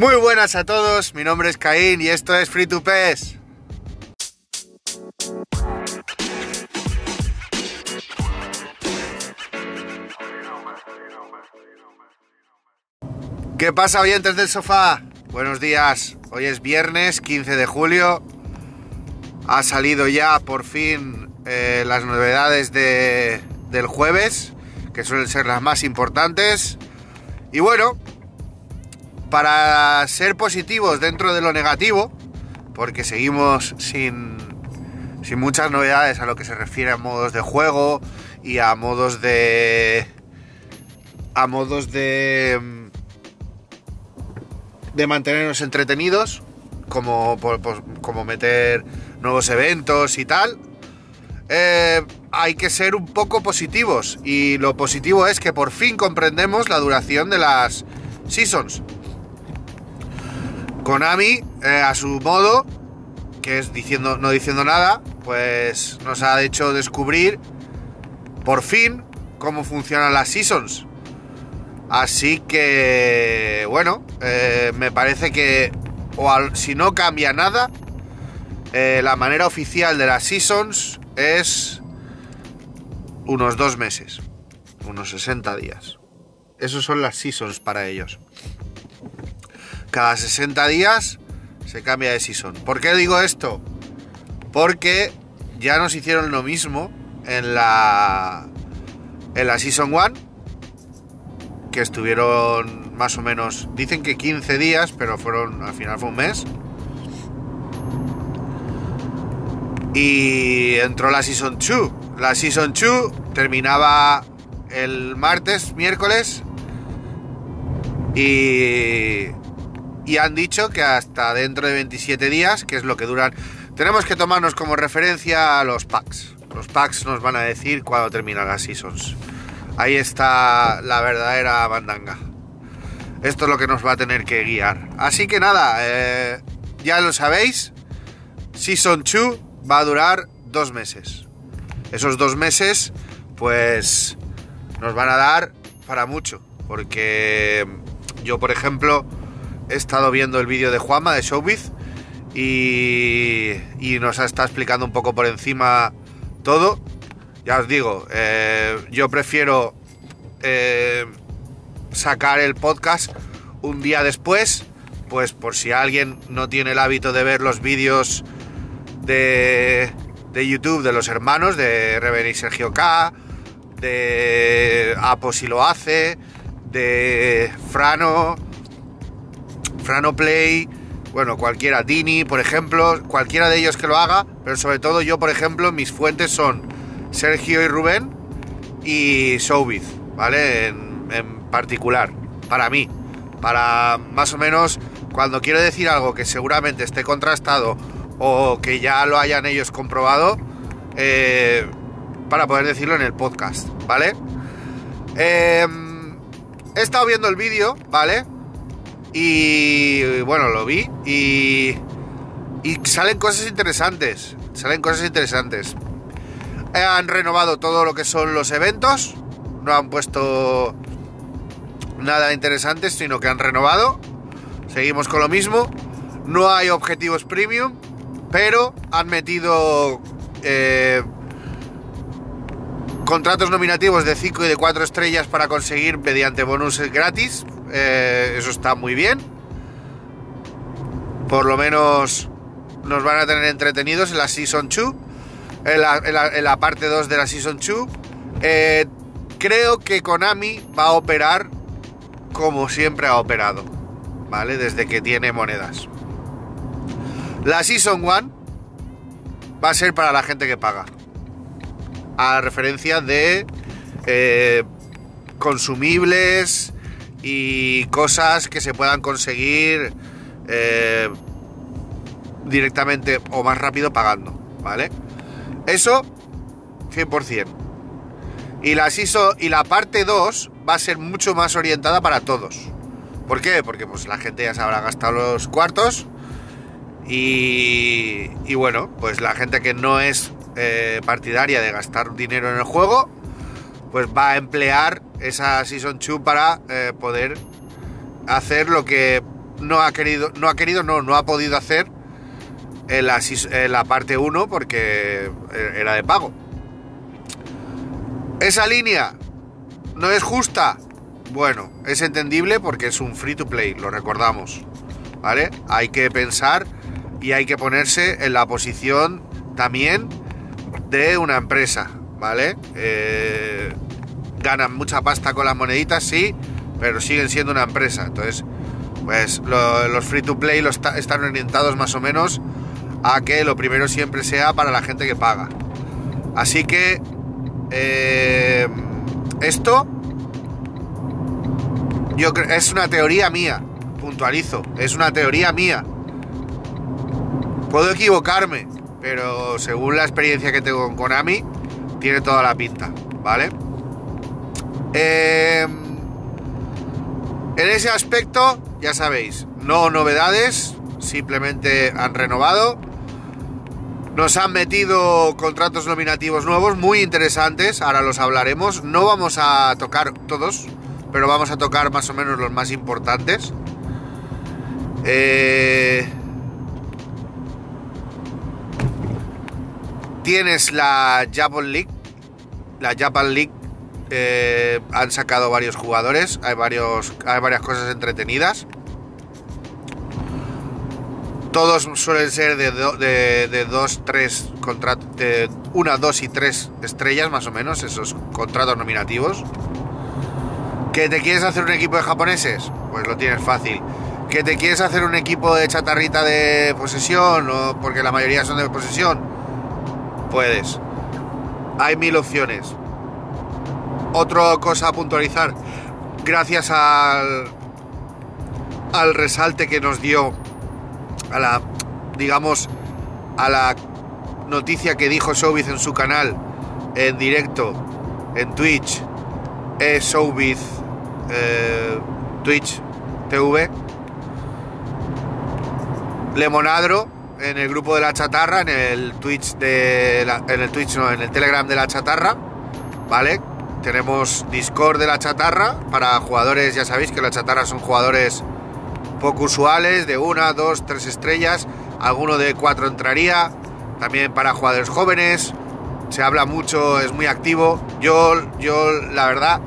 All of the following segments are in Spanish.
Muy buenas a todos, mi nombre es Caín y esto es Free to Pes. ¿Qué pasa oyentes del sofá? Buenos días, hoy es viernes 15 de julio. Ha salido ya por fin eh, las novedades de, del jueves, que suelen ser las más importantes. Y bueno, para ser positivos dentro de lo negativo, porque seguimos sin, sin muchas novedades a lo que se refiere a modos de juego y a modos de... a modos de de mantenernos entretenidos, como, como meter nuevos eventos y tal, eh, hay que ser un poco positivos. Y lo positivo es que por fin comprendemos la duración de las seasons. Konami, eh, a su modo, que es diciendo, no diciendo nada, pues nos ha hecho descubrir por fin cómo funcionan las seasons. Así que, bueno, eh, me parece que, si no cambia nada, eh, la manera oficial de las Seasons es unos dos meses, unos 60 días. Esos son las Seasons para ellos. Cada 60 días se cambia de Season. ¿Por qué digo esto? Porque ya nos hicieron lo mismo en la, en la Season 1 que estuvieron más o menos, dicen que 15 días, pero fueron, al final fue un mes. Y entró la Season 2. La Season 2 terminaba el martes, miércoles. Y, y han dicho que hasta dentro de 27 días, que es lo que duran, tenemos que tomarnos como referencia a los packs. Los packs nos van a decir cuándo terminan las seasons. Ahí está la verdadera bandanga. Esto es lo que nos va a tener que guiar. Así que nada, eh, ya lo sabéis. Season 2 va a durar dos meses. Esos dos meses, pues, nos van a dar para mucho. Porque yo, por ejemplo, he estado viendo el vídeo de Juanma de Showbiz y, nos está explicando un poco por encima todo. Ya os digo, eh, yo prefiero eh, sacar el podcast un día después, pues por si alguien no tiene el hábito de ver los vídeos de, de YouTube de los hermanos, de Reven y Sergio K, de Apo si lo hace, de Frano, Frano Play, bueno, cualquiera, Dini, por ejemplo, cualquiera de ellos que lo haga, pero sobre todo yo, por ejemplo, mis fuentes son Sergio y Rubén y Showbiz, ¿vale? En, particular, para mí, para más o menos cuando quiero decir algo que seguramente esté contrastado o que ya lo hayan ellos comprobado, eh, para poder decirlo en el podcast, ¿vale? Em, he estado viendo el vídeo, ¿vale? Y bueno, lo vi y, y salen cosas interesantes, salen cosas interesantes. Han renovado todo lo que son los eventos. No han puesto nada interesante, sino que han renovado. Seguimos con lo mismo. No hay objetivos premium, pero han metido eh, contratos nominativos de 5 y de 4 estrellas para conseguir mediante bonus gratis. Eh, eso está muy bien. Por lo menos nos van a tener entretenidos en la Season 2 en la, parte 2 de la Season 2. Eh, creo que Konami va a operar como siempre ha operado, ¿vale? Desde que tiene monedas. La Season 1 va a ser para la gente que paga. A referencia de eh, consumibles y cosas que se puedan conseguir eh, directamente o más rápido pagando, ¿vale? Eso, 100%. Y la, y la parte 2 va a ser mucho más orientada para todos. ¿Por qué? Porque pues, la gente ya se habrá gastado los cuartos. Y, y bueno, pues la gente que no es eh, partidaria de gastar dinero en el juego, pues va a emplear esa Season 2 para eh, poder hacer lo que no ha querido, no ha querido, no, no ha podido hacer en la, en la parte 1 porque era de pago. Esa línea no es justa. Bueno, es entendible porque es un free to play, lo recordamos. ¿Vale? Hay que pensar y hay que ponerse en la posición también de una empresa, ¿vale? Eh, ganan mucha pasta con las moneditas, sí, pero siguen siendo una empresa. Entonces, pues los free to play los están orientados más o menos a que lo primero siempre sea para la gente que paga. Así que eh, esto yo es una teoría mía, puntualizo, es una teoría mía. Puedo equivocarme, pero según la experiencia que tengo con Konami, tiene toda la pinta, ¿vale? Eh, en ese aspecto, ya sabéis, no novedades, simplemente han renovado. Nos han metido contratos nominativos nuevos muy interesantes, ahora los hablaremos. No vamos a tocar todos, pero vamos a tocar más o menos los más importantes. Eh, tienes la Japan League. La Japan League eh, han sacado varios jugadores, hay, varios, hay varias cosas entretenidas. Todos suelen ser de, dos, tres contratos, una, dos y tres estrellas más o menos, esos contratos nominativos. ¿Que te quieres hacer un equipo de japoneses? Pues lo tienes fácil. ¿Que te quieres hacer un equipo de chatarrita de posesión? O porque la mayoría son de posesión. Puedes. Hay mil opciones. Otra cosa a puntualizar. Gracias al, al resalte que nos dio a la, digamos, a la noticia que dijo Showbiz en su canal en directo en Twitch, es Showbiz eh, Twitch TV. Lemonadro en el grupo de la chatarra, en el Twitch de en el Twitch no, en el Telegram de la chatarra, ¿vale? Tenemos Discord de la chatarra para jugadores, ya sabéis que la chatarra son jugadores poco usuales, de una, dos, tres estrellas, alguno de cuatro entraría, también para jugadores jóvenes, se habla mucho, es muy activo. Yo, yo la verdad,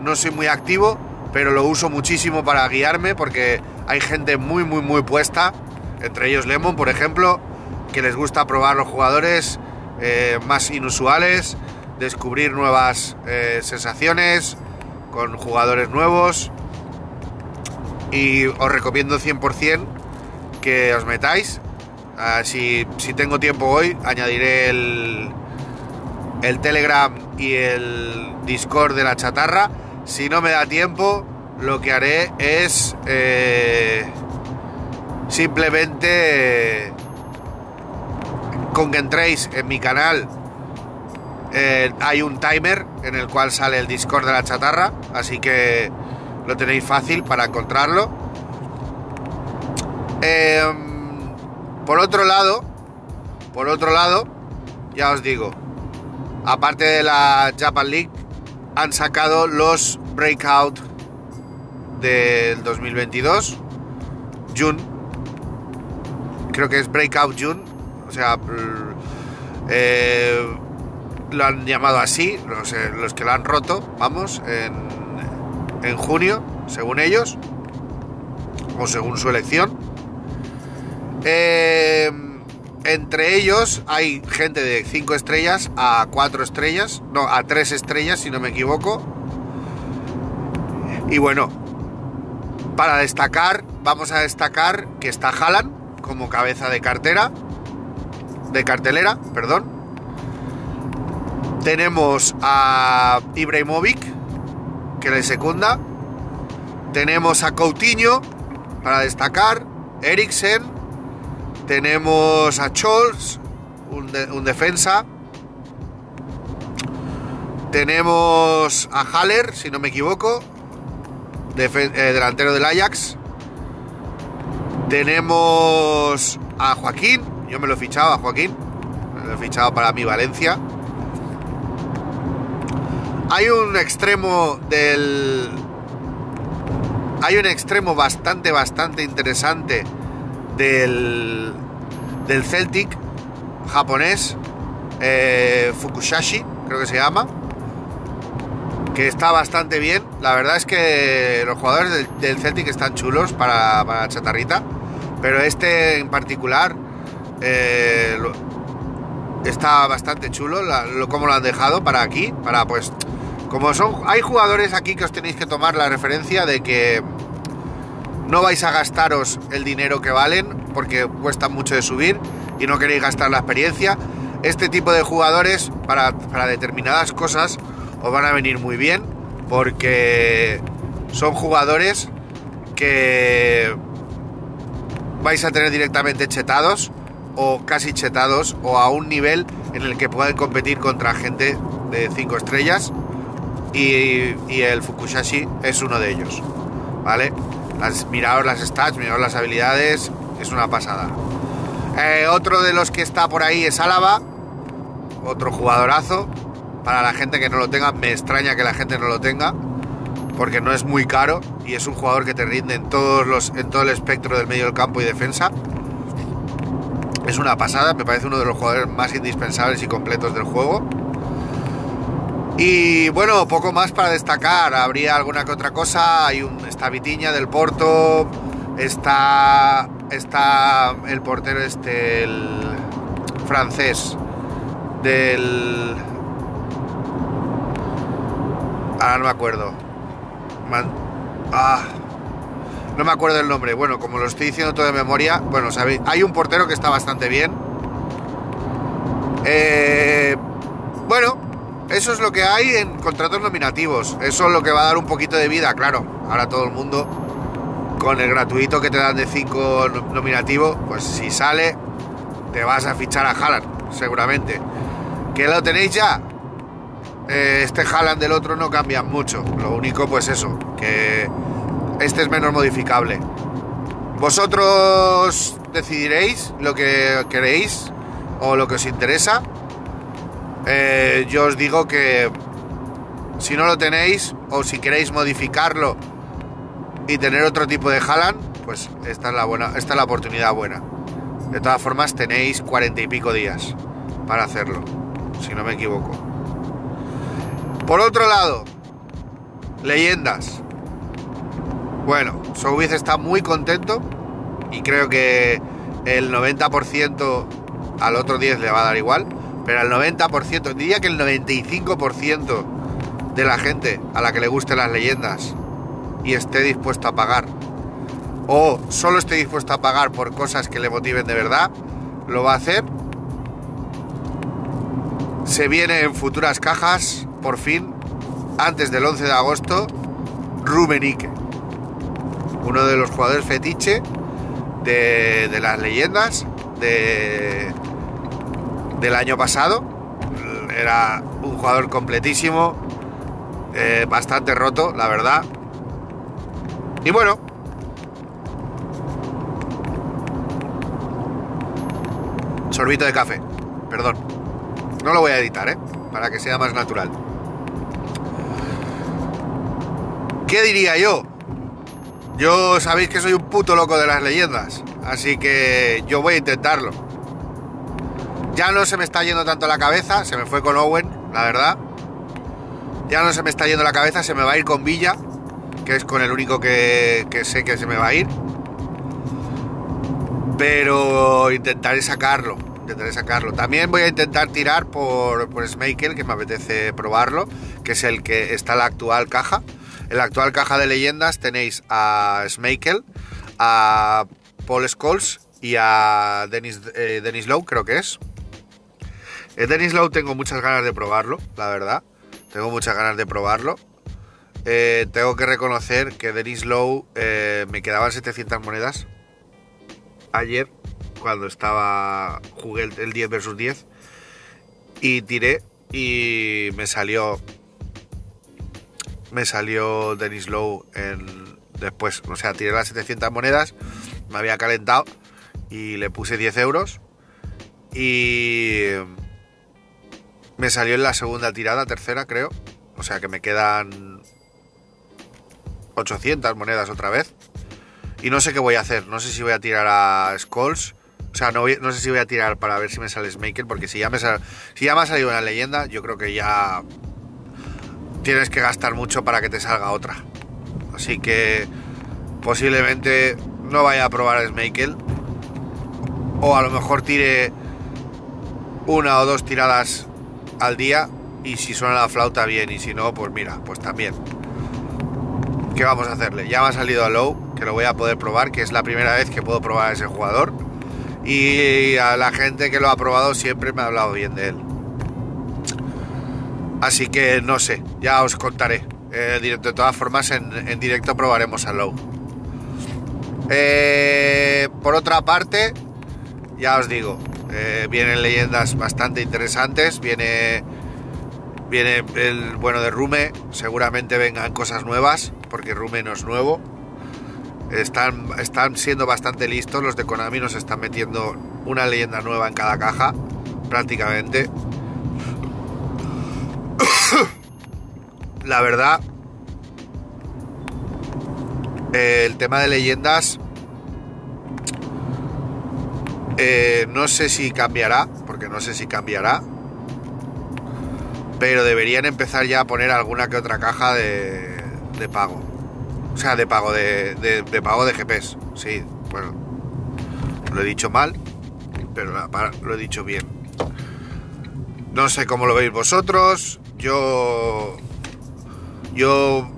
no soy muy activo, pero lo uso muchísimo para guiarme porque hay gente muy, muy, muy puesta, entre ellos Lemon, por ejemplo, que les gusta probar los jugadores eh, más inusuales, descubrir nuevas eh, sensaciones con jugadores nuevos y os recomiendo 100% que os metáis. Ah, si, tengo tiempo hoy, añadiré el, el Telegram y el Discord de la chatarra. Si no me da tiempo, lo que haré es eh, simplemente con que entréis en mi canal. Eh, hay un timer en el cual sale el Discord de la chatarra, así que lo tenéis fácil para encontrarlo. Em, por otro lado, por otro lado, ya os digo, aparte de la Japan League, han sacado los Breakout del 2022, June, creo que es Breakout June, o sea, eh, lo han llamado así, los, los que lo han roto, vamos, en en junio, según ellos, o según su elección. Eh, entre ellos hay gente de 5 estrellas a 4 estrellas, no, a 3 estrellas si no me equivoco. Y bueno, para destacar, vamos a destacar que está Haaland como cabeza de cartera, de cartelera, perdón. Tenemos a Ibrahimovic, que le secunda. Tenemos a Coutinho para destacar, Eriksen, tenemos a Scholz, un, defensa, tenemos a Haller, si no me equivoco, eh, delantero del Ajax, tenemos a Joaquín, yo me lo he fichado a Joaquín, me lo he fichado para mi Valencia. Hay un extremo del hay un extremo bastante, bastante interesante del, del Celtic japonés, eh, Fukushashi, creo que se llama, que está bastante bien. La verdad es que los jugadores del, Celtic están chulos para, para, chatarrita, pero este en particular eh, está bastante chulo, lo, como lo han dejado para aquí, para pues... Como son, hay jugadores aquí que os tenéis que tomar la referencia de que no vais a gastaros el dinero que valen porque cuesta mucho de subir y no queréis gastar la experiencia. Este tipo de jugadores para, para determinadas cosas os van a venir muy bien porque son jugadores que vais a tener directamente chetados o casi chetados o a un nivel en el que pueden competir contra gente de 5 estrellas y, el Fukushashi es uno de ellos, ¿vale? Las, las stats, miraos las habilidades, es una pasada. Eh, otro de los que está por ahí es Álava, otro jugadorazo. Para la gente que no lo tenga, me extraña que la gente no lo tenga, porque no es muy caro y es un jugador que te rinde en, todos los, en todo el espectro del medio del campo y defensa. Es una pasada, me parece uno de los jugadores más indispensables y completos del juego. Y bueno, poco más para destacar. Habría alguna que otra cosa. Hay un, esta Vitiña del Porto. Está, está el portero este, el francés del... Ahora no me acuerdo. ah, no me acuerdo el nombre. Bueno, como lo estoy diciendo todo de memoria, bueno, sabéis, hay un portero que está bastante bien. Eh, bueno, eso es lo que hay en contratos nominativos. Eso es lo que va a dar un poquito de vida, claro. Ahora todo el mundo, con el gratuito que te dan de 5 nominativo, pues si sale, te vas a fichar a Haaland, seguramente. ¿Que lo tenéis ya? Eh, este Haaland del otro no cambia mucho. Lo único, pues eso, que este es menos modificable. Vosotros decidiréis lo que queréis o lo que os interesa. Eh, yo os digo que si no lo tenéis o si queréis modificarlo y tener otro tipo de Halan, pues esta es la buena, esta es la oportunidad buena. De todas formas tenéis cuarenta y pico días para hacerlo, si no me equivoco. Por otro lado, leyendas. Bueno, Soubiz está muy contento y creo que el 90% al otro 10 le va a dar igual, pero al 90%, diría que el 95% de la gente a la que le gusten las leyendas y esté dispuesto a pagar, o solo esté dispuesto a pagar por cosas que le motiven de verdad, lo va a hacer. Se viene en futuras cajas, por fin, antes del 11 de agosto, Rubenique uno de los jugadores fetiche de, las leyendas de, del año pasado. Era un jugador completísimo, eh, bastante roto, la verdad. Y bueno, sorbito de café, perdón. No lo voy a editar, ¿eh? Para que sea más natural. ¿Qué diría yo? Yo sabéis que soy un puto loco de las leyendas, así que yo voy a intentarlo. Ya no se me está yendo tanto la cabeza, se me fue con Owen, la verdad. Ya no se me está yendo la cabeza, se me va a ir con Villa, que es con el único que, sé que se me va a ir. Pero intentaré sacarlo, intentaré sacarlo. También voy a intentar tirar por, por que me apetece probarlo, que es el que está en la actual caja en la actual caja de leyendas tenéis a Smakel, a Paul Scholes y a Dennis, eh, Dennis Lowe, creo que es. Eh, Dennis Lowe tengo muchas ganas de probarlo, la verdad. Tengo muchas ganas de probarlo. Eh, tengo que reconocer que Dennis Lowe me quedaban 700 monedas ayer cuando estaba jugué el, el 10 versus 10 y tiré y me salió me salió Dennis Lowe en, después, o sea, tiré las 700 monedas, me había calentado y le puse 10 euros y me salió en la segunda tirada, tercera creo, o sea que me quedan 800 monedas otra vez. Y no sé qué voy a hacer. No sé si voy a tirar a Skulls. O sea, no, sé si voy a tirar para ver si me sale Smaker. Porque si ya me, si ya me ha salido una leyenda, yo creo que ya tienes que gastar mucho para que te salga otra. Así que posiblemente no vaya a probar Smaker. O a lo mejor tire una o dos tiradas al día. Y si suena la flauta, bien. Y si no, pues mira, pues también. ¿Qué vamos a hacerle? Ya me ha salido a Low, que lo voy a poder probar, que es la primera vez que puedo probar a ese jugador. Y a la gente que lo ha probado siempre me ha hablado bien de él. Así que no sé, ya os contaré. Eh, de todas formas, en, directo probaremos a Low. Eh, por otra parte, ya os digo, eh, vienen leyendas bastante interesantes. Viene, viene el bueno de Rume. Seguramente vengan cosas nuevas porque Rume no es nuevo. Están, están siendo bastante listos, los de Konami nos están metiendo una leyenda nueva en cada caja, prácticamente. La verdad, el tema de leyendas, eh, no sé si cambiará, porque no sé si cambiará, pero deberían empezar ya a poner alguna que otra caja de, de pago. O sea, de pago de, de, pago de GPs. Sí, bueno. Lo he dicho mal, pero lo he dicho bien. No sé cómo lo veis vosotros. Yo. Yo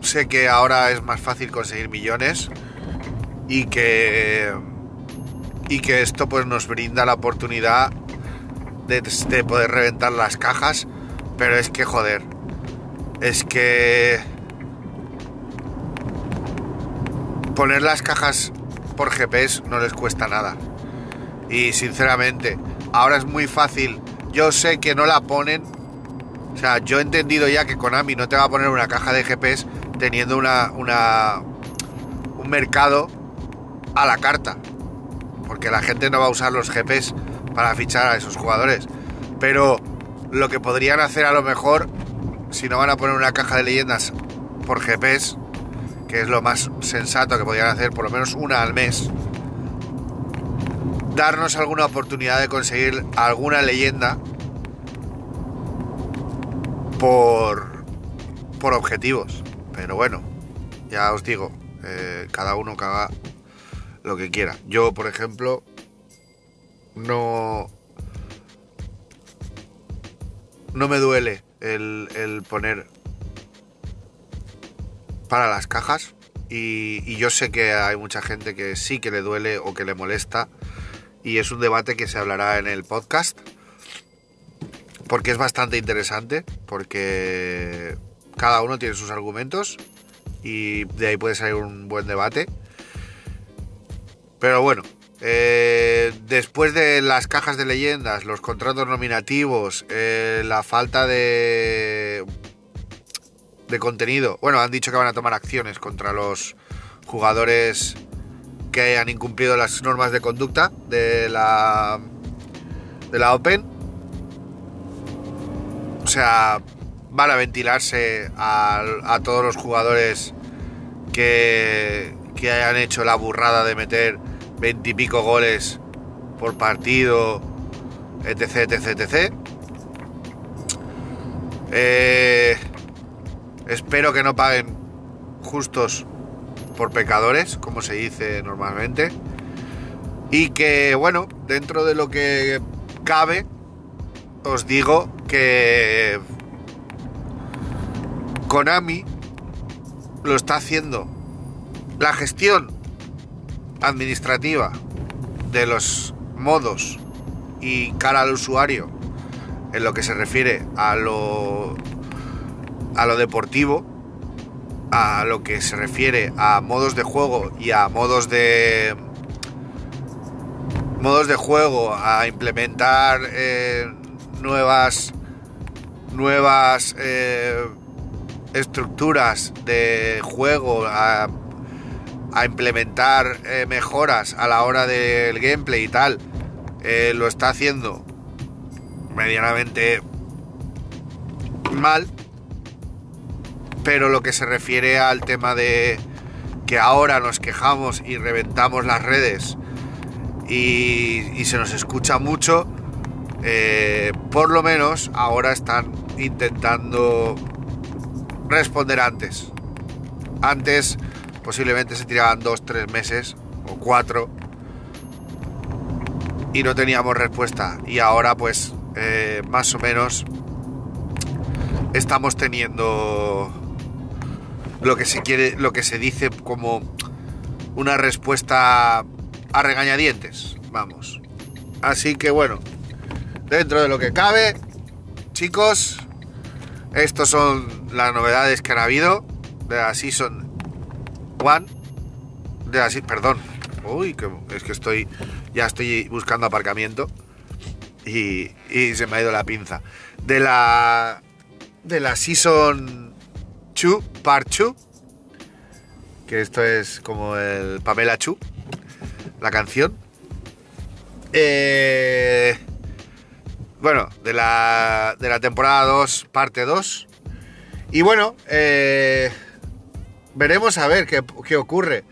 sé que ahora es más fácil conseguir millones. Y que. Y que esto pues nos brinda la oportunidad de, de poder reventar las cajas. Pero es que joder. Es que poner las cajas por GPS no les cuesta nada. Y sinceramente, ahora es muy fácil. Yo sé que no la ponen. O sea, yo he entendido ya que Konami no te va a poner una caja de GPS teniendo una, una un mercado a la carta. Porque la gente no va a usar los GPS para fichar a esos jugadores. Pero lo que podrían hacer a lo mejor, si no van a poner una caja de leyendas por GPS, que es lo más sensato que podrían hacer, por lo menos una al mes, darnos alguna oportunidad de conseguir alguna leyenda por, por objetivos. Pero bueno, ya os digo, eh, cada uno haga lo que quiera. Yo, por ejemplo, no... No me duele el, el poner para las cajas. Y, yo sé que hay mucha gente que sí que le duele o que le molesta. Y es un debate que se hablará en el podcast. Porque es bastante interesante. Porque cada uno tiene sus argumentos. Y de ahí puede salir un buen debate. Pero bueno, eh, después de las cajas de leyendas, los contratos nominativos, eh, la falta de de contenido. Bueno, han dicho que van a tomar acciones contra los jugadores que hayan incumplido las normas de conducta de la de la Open. O sea, van a ventilarse a, todos los jugadores que, que hayan hecho la burrada de meter veintipico goles por partido, etc, etc, etc. Eh, Espero que no paguen justos por pecadores, como se dice normalmente. Y que, bueno, dentro de lo que cabe, os digo que Konami lo está haciendo. La gestión administrativa de los modos y cara al usuario en lo que se refiere a lo a lo deportivo, a lo que se refiere a modos de juego y a modos de modos de juego, a implementar eh, nuevas nuevas eh, estructuras de juego, a, implementar eh, mejoras a la hora del gameplay y tal, lo está haciendo medianamente mal pero lo que se refiere al tema de que ahora nos quejamos y reventamos las redes y, se nos escucha mucho, eh, por lo menos ahora están intentando responder antes. Antes posiblemente se tiraban dos, tres meses o cuatro y no teníamos respuesta. Y ahora pues eh, más o menos estamos teniendo lo que se quiere, lo que se dice como una respuesta a regañadientes, vamos. Así que bueno, dentro de lo que cabe, chicos, estos son las novedades que han habido de la Season 1, de la perdón, uy, que, es que estoy, ya estoy buscando aparcamiento y, y se me ha ido la pinza. De la de la Season 2, Part 2, que esto es como el Pamela Chu, la canción. Eh, bueno, de la, de la temporada 2, parte 2. Y bueno, eh, veremos a ver qué, qué, ocurre.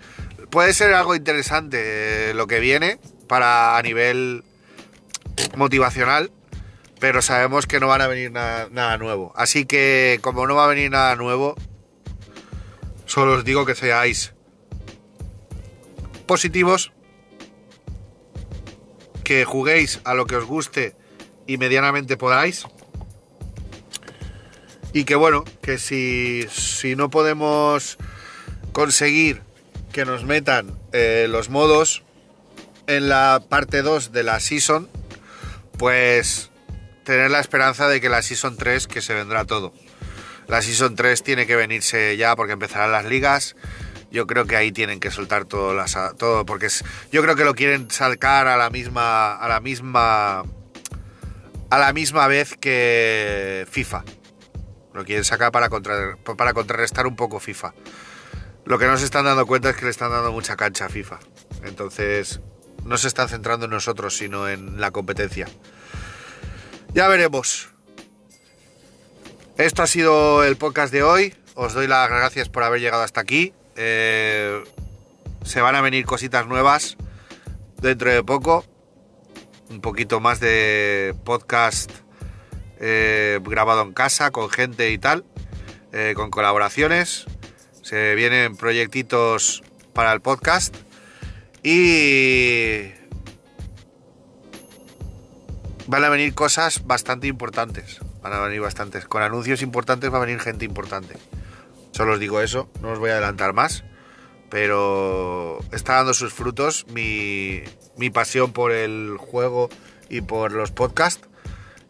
Puede ser algo interesante eh, lo que viene para a nivel motivacional pero sabemos que no van a venir nada, nuevo. Así que como no va a venir nada nuevo, solo os digo que seáis positivos, que juguéis a lo que os guste y medianamente podáis. Y que bueno, que si, si no podemos conseguir que nos metan eh, los modos en la parte 2 de la season, pues tener la esperanza de que la Season 3, que se vendrá todo. La Season 3 tiene que venirse ya porque empezarán las ligas. Yo creo que ahí tienen que soltar todo, las, todo porque es, yo creo que lo quieren sacar a la misma a la misma a la misma vez que FIFA. Lo quieren sacar para, para contrarrestar un poco FIFA. Lo que no se están dando cuenta es que le están dando mucha cancha a FIFA. Entonces, no se están centrando en nosotros, sino en la competencia. Ya veremos. Esto ha sido el podcast de hoy. Os doy las gracias por haber llegado hasta aquí. Eh, se van a venir cositas nuevas dentro de poco. Un poquito más de podcast eh, grabado en casa con gente y tal. Eh, con colaboraciones. Se vienen proyectitos para el podcast. Y van a venir cosas bastante importantes. Van a venir bastantes. Con anuncios importantes va a venir gente importante. Solo os digo eso, no os voy a adelantar más. Pero está dando sus frutos mi, mi pasión por el juego y por los podcasts.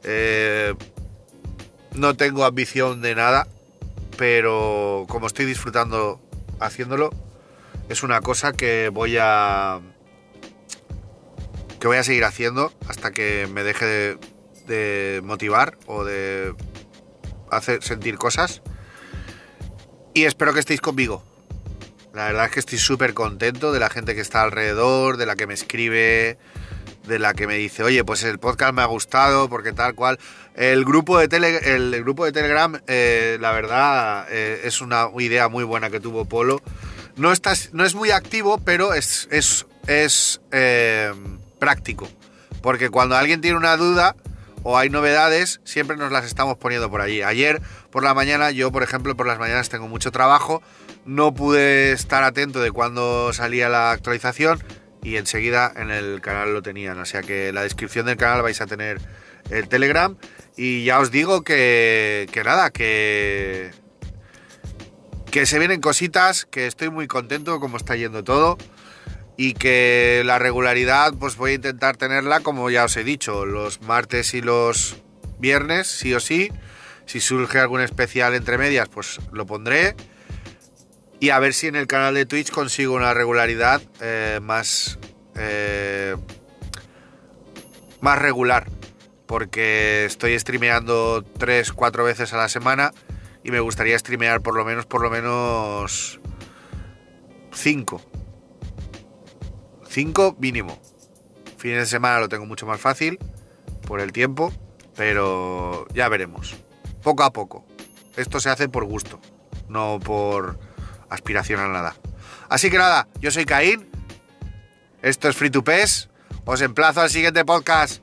Eh, no tengo ambición de nada, pero como estoy disfrutando haciéndolo, es una cosa que voy a que voy a seguir haciendo hasta que me deje de, motivar o de hacer sentir cosas. Y espero que estéis conmigo. La verdad es que estoy súper contento de la gente que está alrededor, de la que me escribe, de la que me dice, oye, pues el podcast me ha gustado, porque tal cual. El grupo de, tele, el, grupo de Telegram, eh, la verdad, eh, es una idea muy buena que tuvo Polo. No, no es muy activo, pero es, es, es eh, práctico. Porque cuando alguien tiene una duda o hay novedades, siempre nos las estamos poniendo por allí. Ayer por la mañana, yo por ejemplo por las mañanas tengo mucho trabajo, no pude estar atento de cuando salía la actualización y enseguida en el canal lo tenían. O sea que en la descripción del canal vais a tener el Telegram y ya os digo que, que nada, que, que se vienen cositas, que estoy muy contento como está yendo todo y que la regularidad pues voy a intentar tenerla como ya os he dicho, los martes y los viernes, sí o sí. Si surge algún especial entre medias, pues lo pondré. Y a ver si en el canal de Twitch consigo una regularidad eh, más, eh, más regular. Porque estoy streameando 3-4 veces a la semana y me gustaría streamear por lo menos, por lo menos 5 5 mínimo. Fines de semana lo tengo mucho más fácil por el tiempo, pero ya veremos. Poco a poco. Esto se hace por gusto. no por aspiración a nada. Así que nada, yo soy Caín, esto es Free to Pes, os emplazo al siguiente podcast.